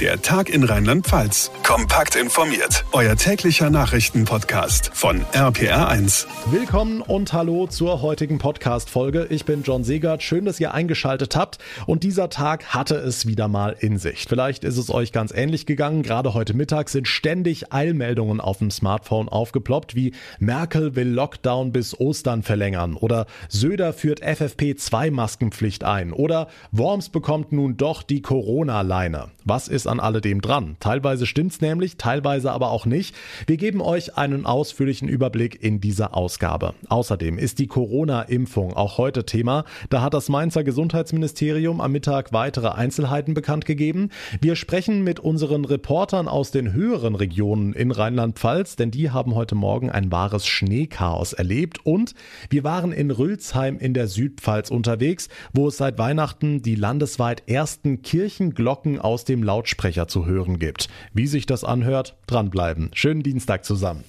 Der Tag in Rheinland-Pfalz. Kompakt informiert. Euer täglicher Nachrichtenpodcast von RPR1. Willkommen und hallo zur heutigen Podcast-Folge. Ich bin John Segert. Schön, dass ihr eingeschaltet habt. Und dieser Tag hatte es wieder mal in sich. Vielleicht ist es euch ganz ähnlich gegangen. Gerade heute Mittag sind ständig Eilmeldungen auf dem Smartphone aufgeploppt, wie Merkel will Lockdown bis Ostern verlängern oder Söder führt FFP2-Maskenpflicht ein oder Worms bekommt nun doch die Corona-Leine. Was ist an alledem dran? Teilweise stimmt's nämlich, teilweise aber auch nicht. Wir geben euch einen ausführlichen Überblick in dieser Ausgabe. Außerdem ist die Corona-Impfung auch heute Thema. Da hat das Mainzer Gesundheitsministerium am Mittag weitere Einzelheiten bekannt gegeben. Wir sprechen mit unseren Reportern aus den höheren Regionen in Rheinland-Pfalz, denn die haben heute Morgen ein wahres Schneechaos erlebt und wir waren in Rülsheim in der Südpfalz unterwegs, wo es seit Weihnachten die landesweit ersten Kirchenglocken aus dem Lautsprecher zu hören gibt. Wie sich das anhört, dranbleiben. Schönen Dienstag zusammen.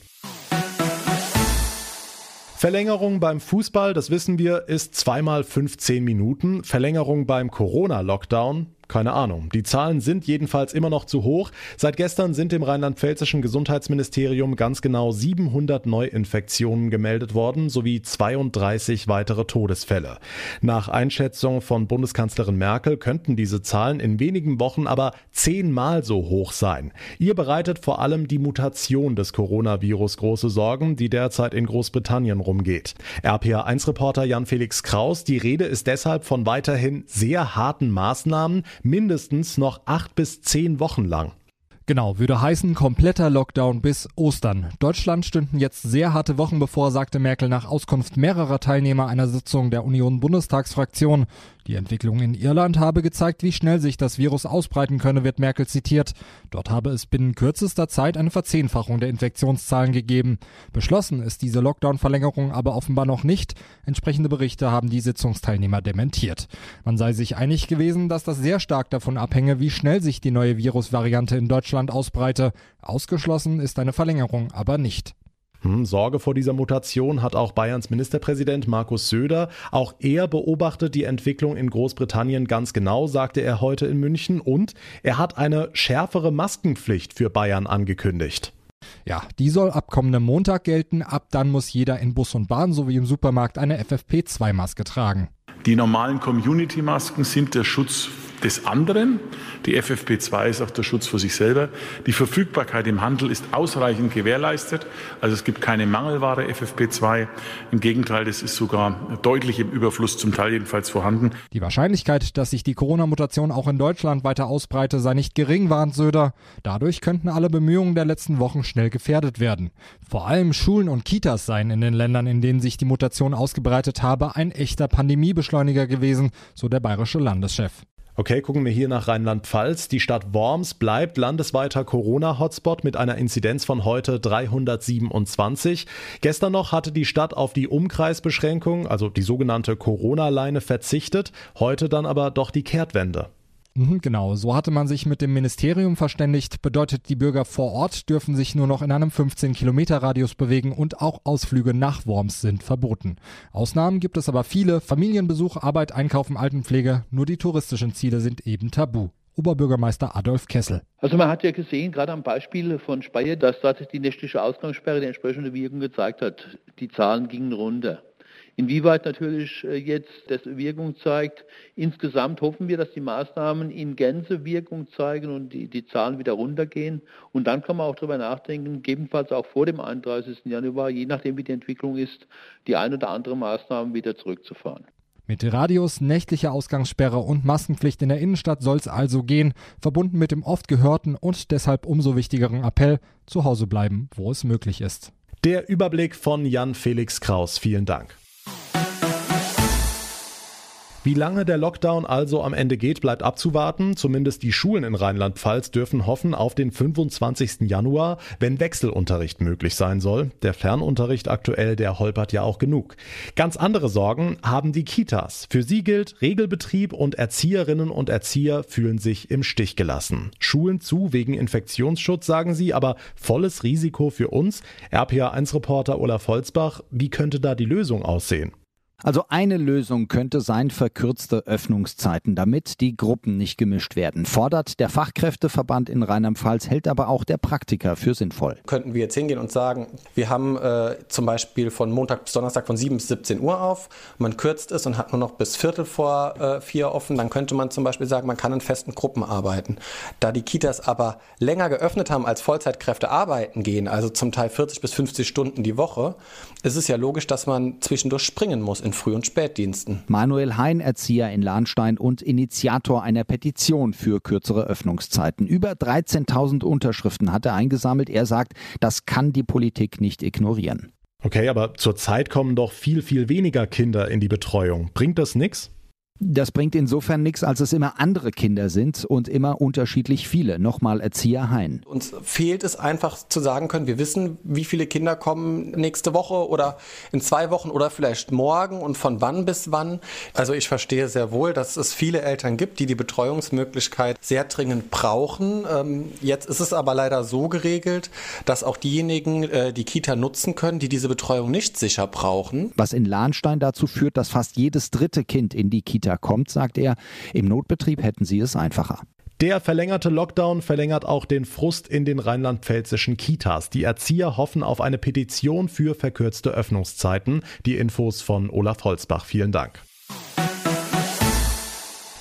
Verlängerung beim Fußball, das wissen wir, ist zweimal 15 Minuten. Verlängerung beim Corona-Lockdown keine Ahnung. Die Zahlen sind jedenfalls immer noch zu hoch. Seit gestern sind im rheinland-pfälzischen Gesundheitsministerium ganz genau 700 Neuinfektionen gemeldet worden sowie 32 weitere Todesfälle. Nach Einschätzung von Bundeskanzlerin Merkel könnten diese Zahlen in wenigen Wochen aber zehnmal so hoch sein. Ihr bereitet vor allem die Mutation des Coronavirus große Sorgen, die derzeit in Großbritannien rumgeht. RPA1-Reporter Jan-Felix Kraus, die Rede ist deshalb von weiterhin sehr harten Maßnahmen, mindestens noch acht bis zehn Wochen lang. Genau, würde heißen kompletter Lockdown bis Ostern. Deutschland stünden jetzt sehr harte Wochen bevor, sagte Merkel nach Auskunft mehrerer Teilnehmer einer Sitzung der Union-Bundestagsfraktion. Die Entwicklung in Irland habe gezeigt, wie schnell sich das Virus ausbreiten könne, wird Merkel zitiert. Dort habe es binnen kürzester Zeit eine Verzehnfachung der Infektionszahlen gegeben. Beschlossen ist diese Lockdown-Verlängerung aber offenbar noch nicht. Entsprechende Berichte haben die Sitzungsteilnehmer dementiert. Man sei sich einig gewesen, dass das sehr stark davon abhänge, wie schnell sich die neue Virusvariante in Deutschland ausbreite. Ausgeschlossen ist eine Verlängerung aber nicht. Hm, Sorge vor dieser Mutation hat auch Bayerns Ministerpräsident Markus Söder. Auch er beobachtet die Entwicklung in Großbritannien ganz genau, sagte er heute in München. Und er hat eine schärfere Maskenpflicht für Bayern angekündigt. Ja, die soll ab kommendem Montag gelten. Ab dann muss jeder in Bus und Bahn sowie im Supermarkt eine FFP2-Maske tragen. Die normalen Community-Masken sind der Schutz des anderen. Die FFP2 ist auch der Schutz für sich selber. Die Verfügbarkeit im Handel ist ausreichend gewährleistet. Also es gibt keine Mangelware FFP2. Im Gegenteil, das ist sogar deutlich im Überfluss, zum Teil jedenfalls vorhanden. Die Wahrscheinlichkeit, dass sich die Corona-Mutation auch in Deutschland weiter ausbreite, sei nicht gering, warnt Söder. Dadurch könnten alle Bemühungen der letzten Wochen schnell gefährdet werden. Vor allem Schulen und Kitas seien in den Ländern, in denen sich die Mutation ausgebreitet habe, ein echter Pandemiebeschleuniger gewesen, so der bayerische Landeschef. Okay, gucken wir hier nach Rheinland-Pfalz. Die Stadt Worms bleibt landesweiter Corona-Hotspot mit einer Inzidenz von heute 327. Gestern noch hatte die Stadt auf die Umkreisbeschränkung, also die sogenannte Corona-Leine, verzichtet. Heute dann aber doch die Kehrtwende. Mhm, genau, so hatte man sich mit dem Ministerium verständigt. Bedeutet, die Bürger vor Ort dürfen sich nur noch in einem 15-Kilometer-Radius bewegen und auch Ausflüge nach Worms sind verboten. Ausnahmen gibt es aber viele. Familienbesuch, Arbeit, Einkaufen, Altenpflege. Nur die touristischen Ziele sind eben tabu. Oberbürgermeister Adolf Kessel. Also man hat ja gesehen, gerade am Beispiel von Speyer, dass dort die nächtliche Ausgangssperre die entsprechende Wirkung gezeigt hat. Die Zahlen gingen runter. Inwieweit natürlich äh, jetzt das Wirkung zeigt, insgesamt hoffen wir, dass die Maßnahmen in Gänze Wirkung zeigen und die, die Zahlen wieder runtergehen. Und dann kann man auch darüber nachdenken, gegebenenfalls auch vor dem 31. Januar, je nachdem wie die Entwicklung ist, die ein oder andere Maßnahmen wieder zurückzufahren. Mit Radius, nächtlicher Ausgangssperre und Maskenpflicht in der Innenstadt soll es also gehen, verbunden mit dem oft gehörten und deshalb umso wichtigeren Appell, zu Hause bleiben, wo es möglich ist. Der Überblick von Jan Felix Kraus. Vielen Dank. Wie lange der Lockdown also am Ende geht, bleibt abzuwarten. Zumindest die Schulen in Rheinland-Pfalz dürfen hoffen auf den 25. Januar, wenn Wechselunterricht möglich sein soll. Der Fernunterricht aktuell, der holpert ja auch genug. Ganz andere Sorgen haben die Kitas. Für sie gilt Regelbetrieb und Erzieherinnen und Erzieher fühlen sich im Stich gelassen. Schulen zu wegen Infektionsschutz, sagen sie, aber volles Risiko für uns. RPA1-Reporter Olaf Holzbach, wie könnte da die Lösung aussehen? Also eine Lösung könnte sein verkürzte Öffnungszeiten, damit die Gruppen nicht gemischt werden. Fordert der Fachkräfteverband in Rheinland-Pfalz, hält aber auch der Praktiker für sinnvoll. Könnten wir jetzt hingehen und sagen, wir haben äh, zum Beispiel von Montag bis Donnerstag von 7 bis 17 Uhr auf, man kürzt es und hat nur noch bis Viertel vor äh, vier offen, dann könnte man zum Beispiel sagen, man kann in festen Gruppen arbeiten. Da die Kitas aber länger geöffnet haben, als Vollzeitkräfte arbeiten gehen, also zum Teil 40 bis 50 Stunden die Woche, ist es ja logisch, dass man zwischendurch springen muss in Früh- und Spätdiensten. Manuel Hein, Erzieher in Lahnstein und Initiator einer Petition für kürzere Öffnungszeiten. Über 13.000 Unterschriften hat er eingesammelt. Er sagt, das kann die Politik nicht ignorieren. Okay, aber zurzeit kommen doch viel, viel weniger Kinder in die Betreuung. Bringt das nichts? Das bringt insofern nichts, als es immer andere Kinder sind und immer unterschiedlich viele. Nochmal Erzieher Hein. Uns fehlt es einfach zu sagen können, wir wissen, wie viele Kinder kommen nächste Woche oder in zwei Wochen oder vielleicht morgen und von wann bis wann. Also ich verstehe sehr wohl, dass es viele Eltern gibt, die die Betreuungsmöglichkeit sehr dringend brauchen. Ähm, jetzt ist es aber leider so geregelt, dass auch diejenigen äh, die Kita nutzen können, die diese Betreuung nicht sicher brauchen. Was in Lahnstein dazu führt, dass fast jedes dritte Kind in die Kita Kita kommt, sagt er. Im Notbetrieb hätten sie es einfacher. Der verlängerte Lockdown verlängert auch den Frust in den rheinland-pfälzischen Kitas. Die Erzieher hoffen auf eine Petition für verkürzte Öffnungszeiten. Die Infos von Olaf Holzbach. Vielen Dank.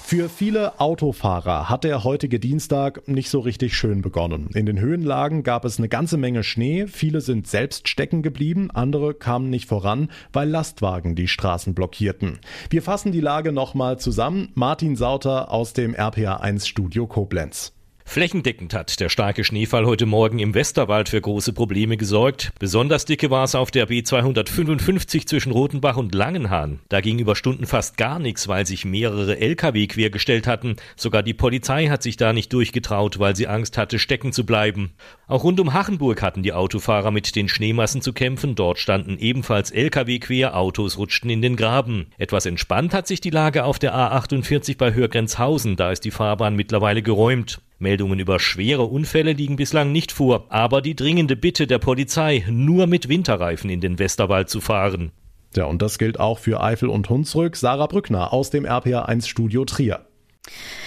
Für viele Autofahrer hat der heutige Dienstag nicht so richtig schön begonnen. In den Höhenlagen gab es eine ganze Menge Schnee, viele sind selbst stecken geblieben, andere kamen nicht voran, weil Lastwagen die Straßen blockierten. Wir fassen die Lage nochmal zusammen. Martin Sauter aus dem RPA1 Studio Koblenz. Flächendeckend hat der starke Schneefall heute Morgen im Westerwald für große Probleme gesorgt. Besonders dicke war es auf der B255 zwischen Rotenbach und Langenhahn. Da ging über Stunden fast gar nichts, weil sich mehrere Lkw quergestellt hatten. Sogar die Polizei hat sich da nicht durchgetraut, weil sie Angst hatte, stecken zu bleiben. Auch rund um Hachenburg hatten die Autofahrer mit den Schneemassen zu kämpfen. Dort standen ebenfalls Lkw quer, Autos rutschten in den Graben. Etwas entspannt hat sich die Lage auf der A48 bei Hörgrenzhausen. Da ist die Fahrbahn mittlerweile geräumt. Meldungen über schwere Unfälle liegen bislang nicht vor, aber die dringende Bitte der Polizei, nur mit Winterreifen in den Westerwald zu fahren. Ja, und das gilt auch für Eifel und Hunsrück. Sarah Brückner aus dem RPA1 Studio Trier.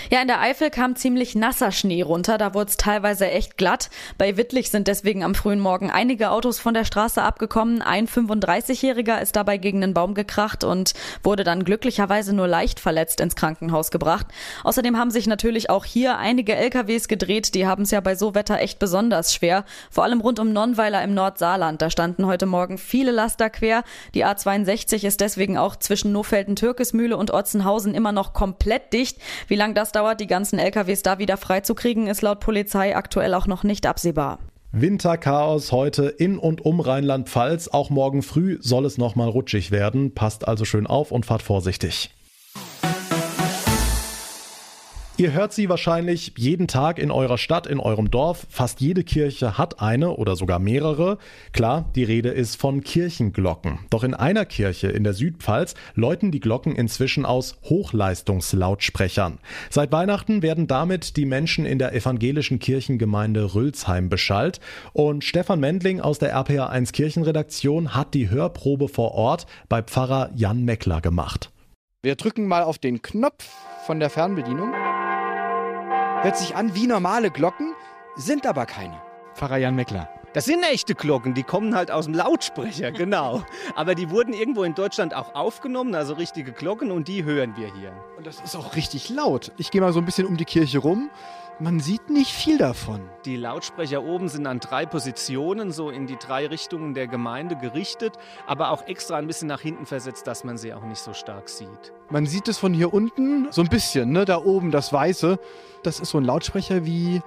Ja, in der Eifel kam ziemlich nasser Schnee runter, da wurde es teilweise echt glatt. Bei Wittlich sind deswegen am frühen Morgen einige Autos von der Straße abgekommen. Ein 35-Jähriger ist dabei gegen einen Baum gekracht und wurde dann glücklicherweise nur leicht verletzt ins Krankenhaus gebracht. Außerdem haben sich natürlich auch hier einige LKWs gedreht, die haben es ja bei so Wetter echt besonders schwer. Vor allem rund um Nonnweiler im Nordsaarland, da standen heute Morgen viele Laster quer. Die A62 ist deswegen auch zwischen Nofelden-Türkesmühle und Otzenhausen immer noch komplett dicht. Wie lange das dauert, die ganzen LKWs da wieder freizukriegen, ist laut Polizei aktuell auch noch nicht absehbar. Winterchaos heute in und um Rheinland-Pfalz. Auch morgen früh soll es nochmal rutschig werden. Passt also schön auf und fahrt vorsichtig. Ihr hört sie wahrscheinlich jeden Tag in eurer Stadt, in eurem Dorf. Fast jede Kirche hat eine oder sogar mehrere. Klar, die Rede ist von Kirchenglocken. Doch in einer Kirche in der Südpfalz läuten die Glocken inzwischen aus Hochleistungslautsprechern. Seit Weihnachten werden damit die Menschen in der evangelischen Kirchengemeinde Rülsheim beschallt. Und Stefan Mendling aus der RPA1 Kirchenredaktion hat die Hörprobe vor Ort bei Pfarrer Jan Meckler gemacht. Wir drücken mal auf den Knopf von der Fernbedienung. Hört sich an wie normale Glocken, sind aber keine. Pfarrer Jan Meckler. Das sind echte Glocken, die kommen halt aus dem Lautsprecher, genau. Aber die wurden irgendwo in Deutschland auch aufgenommen, also richtige Glocken, und die hören wir hier. Und das ist auch richtig laut. Ich gehe mal so ein bisschen um die Kirche rum. Man sieht nicht viel davon. Die Lautsprecher oben sind an drei Positionen, so in die drei Richtungen der Gemeinde gerichtet, aber auch extra ein bisschen nach hinten versetzt, dass man sie auch nicht so stark sieht. Man sieht es von hier unten so ein bisschen, ne? Da oben das Weiße. Das ist so ein Lautsprecher wie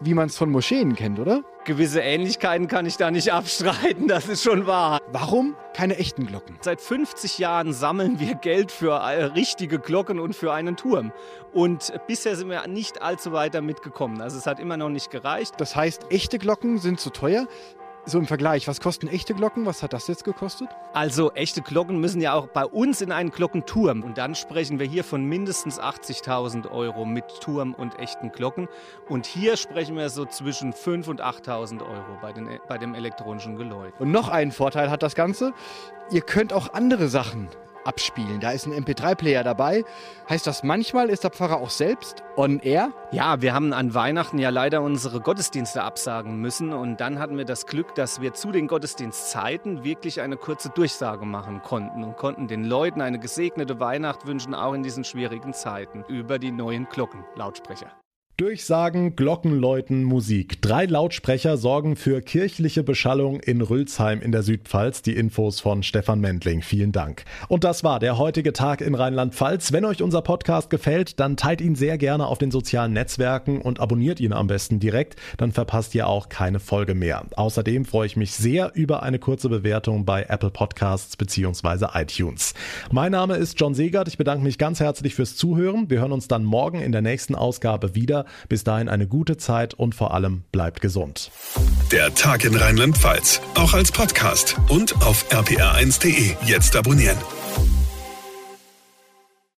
wie man es von Moscheen kennt, oder? Gewisse Ähnlichkeiten kann ich da nicht abstreiten, das ist schon wahr. Warum keine echten Glocken? Seit 50 Jahren sammeln wir Geld für äh, richtige Glocken und für einen Turm. Und bisher sind wir nicht allzu weit damit gekommen. Also es hat immer noch nicht gereicht. Das heißt, echte Glocken sind zu teuer. So im Vergleich, was kosten echte Glocken? Was hat das jetzt gekostet? Also echte Glocken müssen ja auch bei uns in einen Glockenturm. Und dann sprechen wir hier von mindestens 80.000 Euro mit Turm und echten Glocken. Und hier sprechen wir so zwischen 5.000 und 8.000 Euro bei, den, bei dem elektronischen Geläut. Und noch einen Vorteil hat das Ganze. Ihr könnt auch andere Sachen abspielen. Da ist ein MP3-Player dabei. Heißt das, manchmal ist der Pfarrer auch selbst on air? Ja, wir haben an Weihnachten ja leider unsere Gottesdienste absagen müssen und dann hatten wir das Glück, dass wir zu den Gottesdienstzeiten wirklich eine kurze Durchsage machen konnten und konnten den Leuten eine gesegnete Weihnacht wünschen, auch in diesen schwierigen Zeiten, über die neuen Glockenlautsprecher. Durchsagen, Glockenläuten, Musik. Drei Lautsprecher sorgen für kirchliche Beschallung in Rülsheim in der Südpfalz. Die Infos von Stefan Mendling. Vielen Dank. Und das war der heutige Tag in Rheinland-Pfalz. Wenn euch unser Podcast gefällt, dann teilt ihn sehr gerne auf den sozialen Netzwerken und abonniert ihn am besten direkt. Dann verpasst ihr auch keine Folge mehr. Außerdem freue ich mich sehr über eine kurze Bewertung bei Apple Podcasts bzw. iTunes. Mein Name ist John Segert. Ich bedanke mich ganz herzlich fürs Zuhören. Wir hören uns dann morgen in der nächsten Ausgabe wieder. Bis dahin eine gute Zeit und vor allem bleibt gesund. Der Tag in Rheinland-Pfalz, auch als Podcast und auf rpr1.de. Jetzt abonnieren.